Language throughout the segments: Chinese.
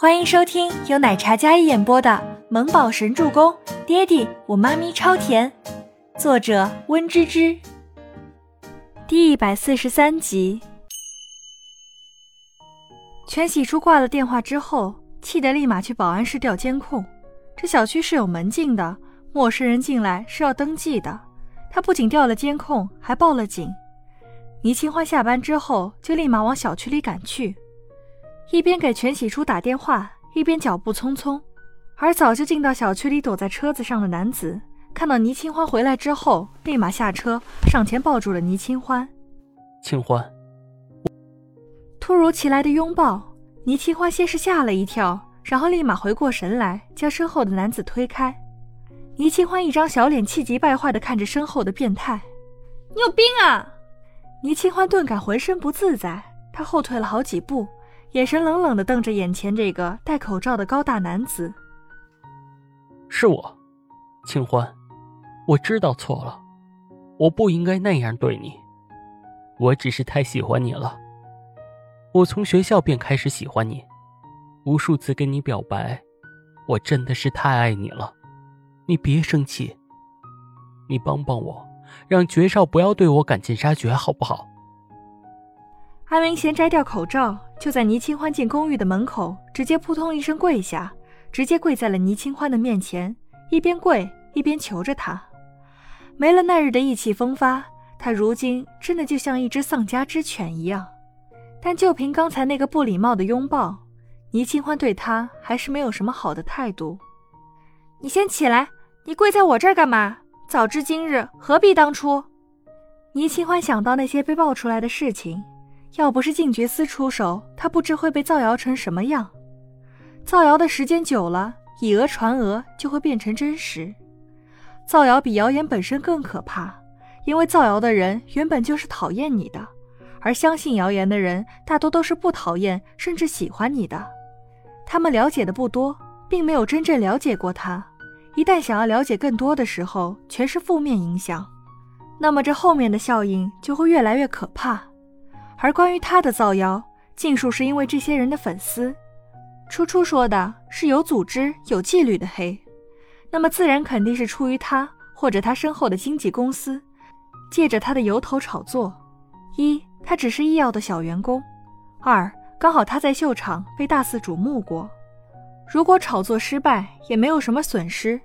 欢迎收听由奶茶嘉一演播的《萌宝神助攻》，爹地我妈咪超甜，作者温芝芝。第一百四十三集。全喜初挂了电话之后，气得立马去保安室调监控。这小区是有门禁的，陌生人进来是要登记的。他不仅调了监控，还报了警。倪清欢下班之后就立马往小区里赶去。一边给全喜初打电话，一边脚步匆匆。而早就进到小区里躲在车子上的男子，看到倪清欢回来之后，立马下车上前抱住了倪清欢。清欢，突如其来的拥抱，倪清欢先是吓了一跳，然后立马回过神来，将身后的男子推开。倪清欢一张小脸气急败坏地看着身后的变态：“你有病啊！”倪清欢顿感浑身不自在，他后退了好几步。眼神冷冷的瞪着眼前这个戴口罩的高大男子。是我，清欢，我知道错了，我不应该那样对你，我只是太喜欢你了。我从学校便开始喜欢你，无数次跟你表白，我真的是太爱你了，你别生气，你帮帮我，让爵少不要对我赶尽杀绝，好不好？安明贤摘掉口罩，就在倪清欢进公寓的门口，直接扑通一声跪下，直接跪在了倪清欢的面前，一边跪一边求着她。没了那日的意气风发，他如今真的就像一只丧家之犬一样。但就凭刚才那个不礼貌的拥抱，倪清欢对他还是没有什么好的态度。你先起来，你跪在我这儿干嘛？早知今日，何必当初？倪清欢想到那些被爆出来的事情。要不是静觉司出手，他不知会被造谣成什么样。造谣的时间久了，以讹传讹就会变成真实。造谣比谣言本身更可怕，因为造谣的人原本就是讨厌你的，而相信谣言的人大多都是不讨厌甚至喜欢你的。他们了解的不多，并没有真正了解过他。一旦想要了解更多的时候，全是负面影响，那么这后面的效应就会越来越可怕。而关于他的造谣，尽数是因为这些人的粉丝。初初说的是有组织、有纪律的黑，那么自然肯定是出于他或者他身后的经纪公司，借着他的由头炒作。一，他只是医药的小员工；二，刚好他在秀场被大肆瞩目过。如果炒作失败，也没有什么损失。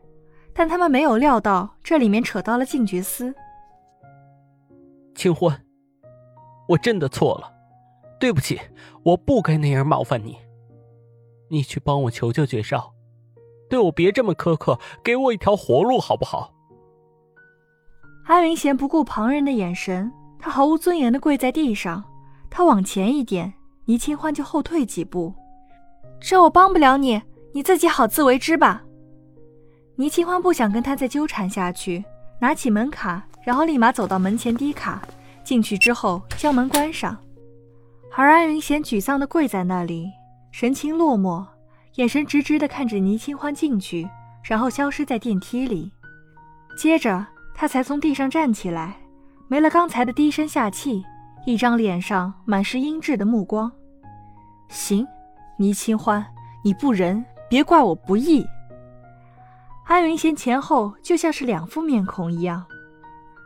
但他们没有料到，这里面扯到了静觉司。清欢。我真的错了，对不起，我不该那样冒犯你。你去帮我求求绝少，对我别这么苛刻，给我一条活路好不好？安云贤不顾旁人的眼神，他毫无尊严的跪在地上。他往前一点，倪清欢就后退几步。这我帮不了你，你自己好自为之吧。倪清欢不想跟他再纠缠下去，拿起门卡，然后立马走到门前低卡。进去之后，将门关上，而安云贤沮丧地跪在那里，神情落寞，眼神直直地看着倪清欢进去，然后消失在电梯里。接着，他才从地上站起来，没了刚才的低声下气，一张脸上满是阴鸷的目光。行，倪清欢，你不仁，别怪我不义。安云贤前后就像是两副面孔一样。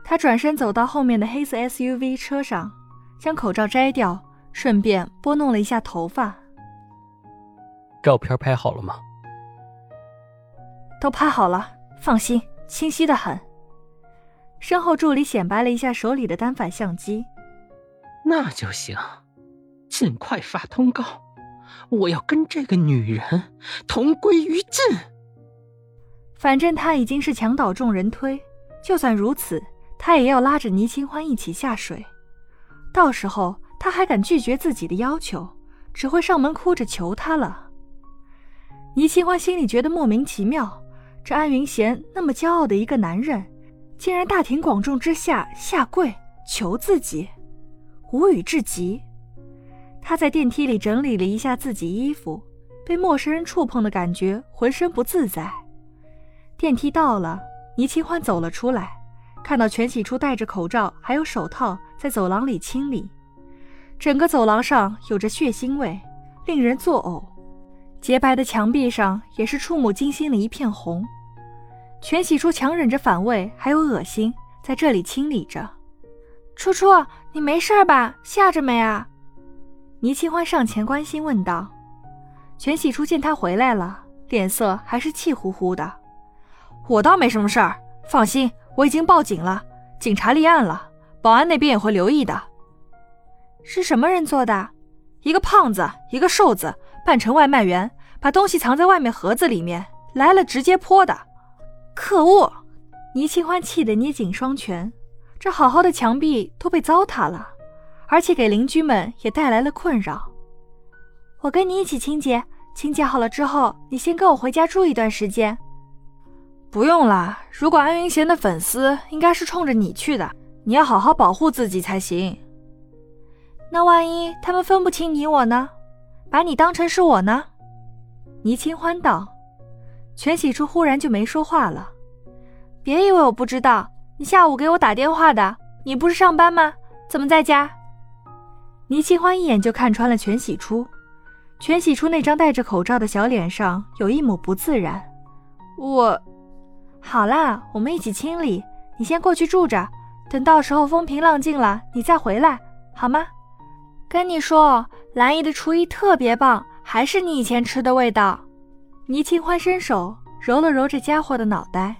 他转身走到后面的黑色 SUV 车上，将口罩摘掉，顺便拨弄了一下头发。照片拍好了吗？都拍好了，放心，清晰的很。身后助理显摆了一下手里的单反相机。那就行，尽快发通告，我要跟这个女人同归于尽。反正他已经是墙倒众人推，就算如此。他也要拉着倪清欢一起下水，到时候他还敢拒绝自己的要求，只会上门哭着求他了。倪清欢心里觉得莫名其妙，这安云贤那么骄傲的一个男人，竟然大庭广众之下下跪求自己，无语至极。他在电梯里整理了一下自己衣服，被陌生人触碰的感觉，浑身不自在。电梯到了，倪清欢走了出来。看到全喜初戴着口罩，还有手套，在走廊里清理，整个走廊上有着血腥味，令人作呕。洁白的墙壁上也是触目惊心的一片红。全喜初强忍着反胃还有恶心，在这里清理着。初初，你没事吧？吓着没啊？倪清欢上前关心问道。全喜初见他回来了，脸色还是气呼呼的。我倒没什么事儿，放心，我已经报警了，警察立案了，保安那边也会留意的。是什么人做的？一个胖子，一个瘦子，扮成外卖员，把东西藏在外面盒子里面，来了直接泼的。可恶！倪清欢气得捏紧双拳，这好好的墙壁都被糟蹋了，而且给邻居们也带来了困扰。我跟你一起清洁，清洁好了之后，你先跟我回家住一段时间。不用了，如果安云贤的粉丝应该是冲着你去的，你要好好保护自己才行。那万一他们分不清你我呢？把你当成是我呢？倪清欢道。全喜初忽然就没说话了。别以为我不知道，你下午给我打电话的，你不是上班吗？怎么在家？倪清欢一眼就看穿了全喜初。全喜初那张戴着口罩的小脸上有一抹不自然。我，好啦，我们一起清理。你先过去住着，等到时候风平浪静了，你再回来，好吗？跟你说，兰姨的厨艺特别棒，还是你以前吃的味道。倪清欢伸手揉了揉这家伙的脑袋。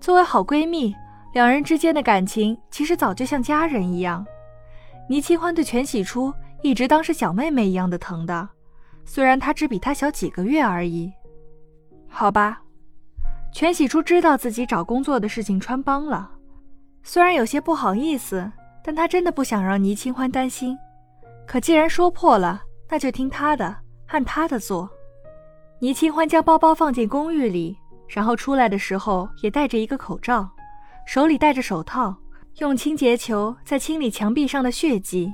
作为好闺蜜，两人之间的感情其实早就像家人一样。倪清欢对全喜初一直当是小妹妹一样的疼的。虽然她只比他小几个月而已，好吧。全喜初知道自己找工作的事情穿帮了，虽然有些不好意思，但他真的不想让倪清欢担心。可既然说破了，那就听他的，按他的做。倪清欢将包包放进公寓里，然后出来的时候也戴着一个口罩，手里戴着手套，用清洁球在清理墙壁上的血迹。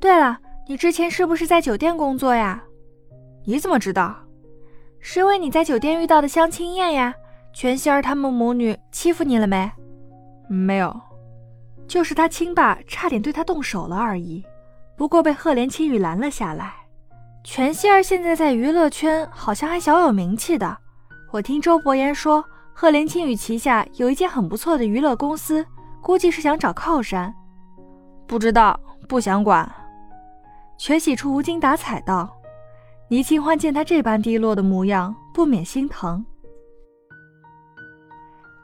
对了，你之前是不是在酒店工作呀？你怎么知道？是因为你在酒店遇到的相亲宴呀？全希儿他们母女欺负你了没？没有，就是他亲爸差点对他动手了而已，不过被赫连青雨拦了下来。全希儿现在在娱乐圈好像还小有名气的，我听周伯言说，赫连青雨旗下有一间很不错的娱乐公司，估计是想找靠山。不知道，不想管。全喜初无精打采道。倪清欢见他这般低落的模样，不免心疼。